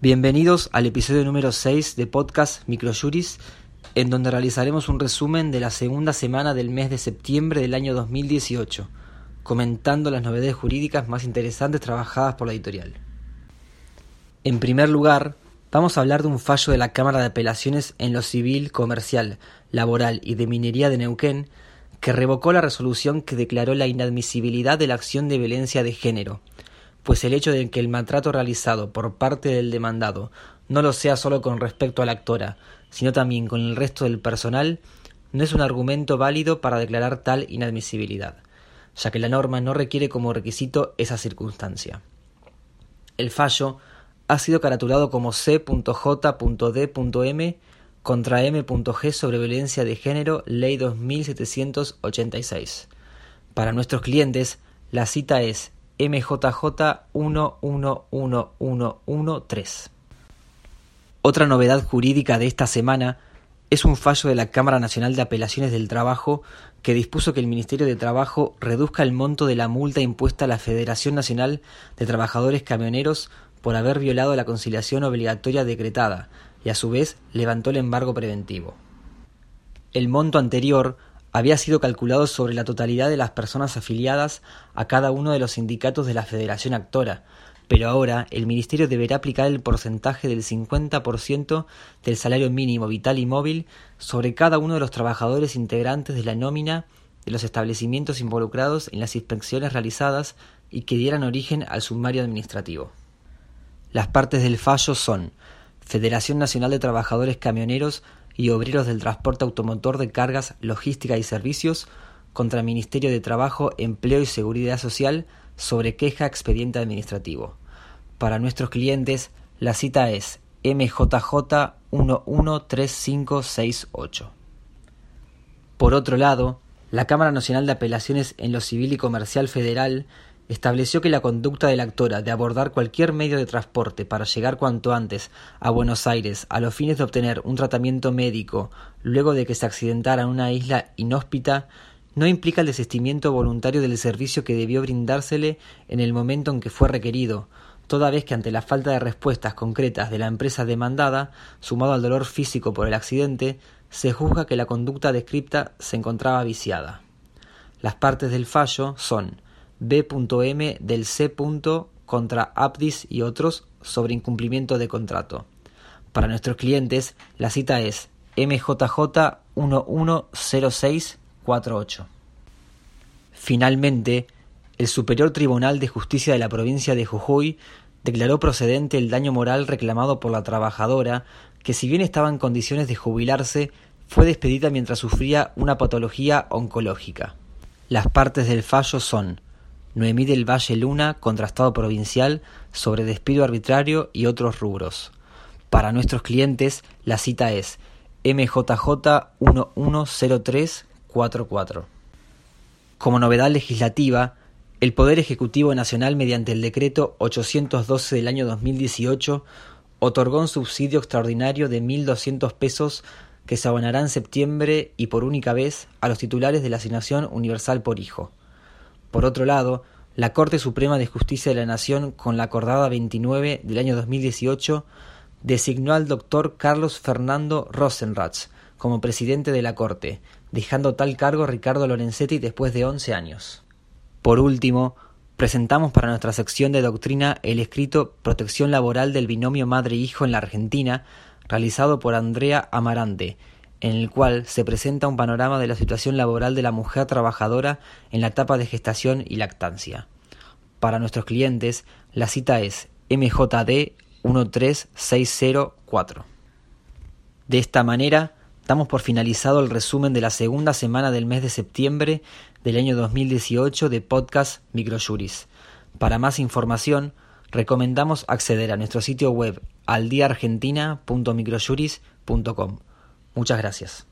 Bienvenidos al episodio número 6 de podcast Microjuris, en donde realizaremos un resumen de la segunda semana del mes de septiembre del año 2018, comentando las novedades jurídicas más interesantes trabajadas por la editorial. En primer lugar, vamos a hablar de un fallo de la Cámara de Apelaciones en lo civil, comercial, laboral y de minería de Neuquén, que revocó la resolución que declaró la inadmisibilidad de la acción de violencia de género, pues el hecho de que el maltrato realizado por parte del demandado no lo sea solo con respecto a la actora, sino también con el resto del personal, no es un argumento válido para declarar tal inadmisibilidad, ya que la norma no requiere como requisito esa circunstancia. El fallo ha sido caraturado como C.J.D.M contra M.G sobre violencia de género, Ley 2786. Para nuestros clientes, la cita es MJJ111113. Otra novedad jurídica de esta semana es un fallo de la Cámara Nacional de Apelaciones del Trabajo que dispuso que el Ministerio de Trabajo reduzca el monto de la multa impuesta a la Federación Nacional de Trabajadores Camioneros por haber violado la conciliación obligatoria decretada y a su vez levantó el embargo preventivo. El monto anterior había sido calculado sobre la totalidad de las personas afiliadas a cada uno de los sindicatos de la Federación Actora, pero ahora el Ministerio deberá aplicar el porcentaje del 50% del salario mínimo vital y móvil sobre cada uno de los trabajadores integrantes de la nómina de los establecimientos involucrados en las inspecciones realizadas y que dieran origen al sumario administrativo. Las partes del fallo son Federación Nacional de Trabajadores Camioneros y Obreros del Transporte Automotor de Cargas, Logística y Servicios contra el Ministerio de Trabajo, Empleo y Seguridad Social sobre queja expediente administrativo. Para nuestros clientes, la cita es MJJ 113568. Por otro lado, la Cámara Nacional de Apelaciones en lo Civil y Comercial Federal estableció que la conducta de la actora de abordar cualquier medio de transporte para llegar cuanto antes a Buenos Aires a los fines de obtener un tratamiento médico luego de que se accidentara en una isla inhóspita no implica el desistimiento voluntario del servicio que debió brindársele en el momento en que fue requerido, toda vez que ante la falta de respuestas concretas de la empresa demandada, sumado al dolor físico por el accidente, se juzga que la conducta descripta se encontraba viciada. Las partes del fallo son B.M. del C. contra Abdis y otros sobre incumplimiento de contrato. Para nuestros clientes, la cita es MJJ 110648. Finalmente, el Superior Tribunal de Justicia de la provincia de Jujuy declaró procedente el daño moral reclamado por la trabajadora, que si bien estaba en condiciones de jubilarse, fue despedida mientras sufría una patología oncológica. Las partes del fallo son Noemí del Valle Luna contra Estado Provincial sobre despido arbitrario y otros rubros. Para nuestros clientes, la cita es MJJ 110344. Como novedad legislativa, el Poder Ejecutivo Nacional, mediante el decreto 812 del año 2018, otorgó un subsidio extraordinario de 1.200 pesos que se abonará en septiembre y por única vez a los titulares de la asignación universal por hijo. Por otro lado, la Corte Suprema de Justicia de la Nación, con la acordada 29 del año 2018, designó al doctor Carlos Fernando Rosenratz como presidente de la Corte, dejando tal cargo a Ricardo Lorenzetti después de 11 años. Por último, presentamos para nuestra sección de doctrina el escrito Protección laboral del binomio madre-hijo en la Argentina, realizado por Andrea Amarante, en el cual se presenta un panorama de la situación laboral de la mujer trabajadora en la etapa de gestación y lactancia. Para nuestros clientes, la cita es MJD 13604. De esta manera, damos por finalizado el resumen de la segunda semana del mes de septiembre del año 2018 de podcast Microjuris. Para más información, recomendamos acceder a nuestro sitio web aldiaargentina.microjuris.com. Muchas gracias.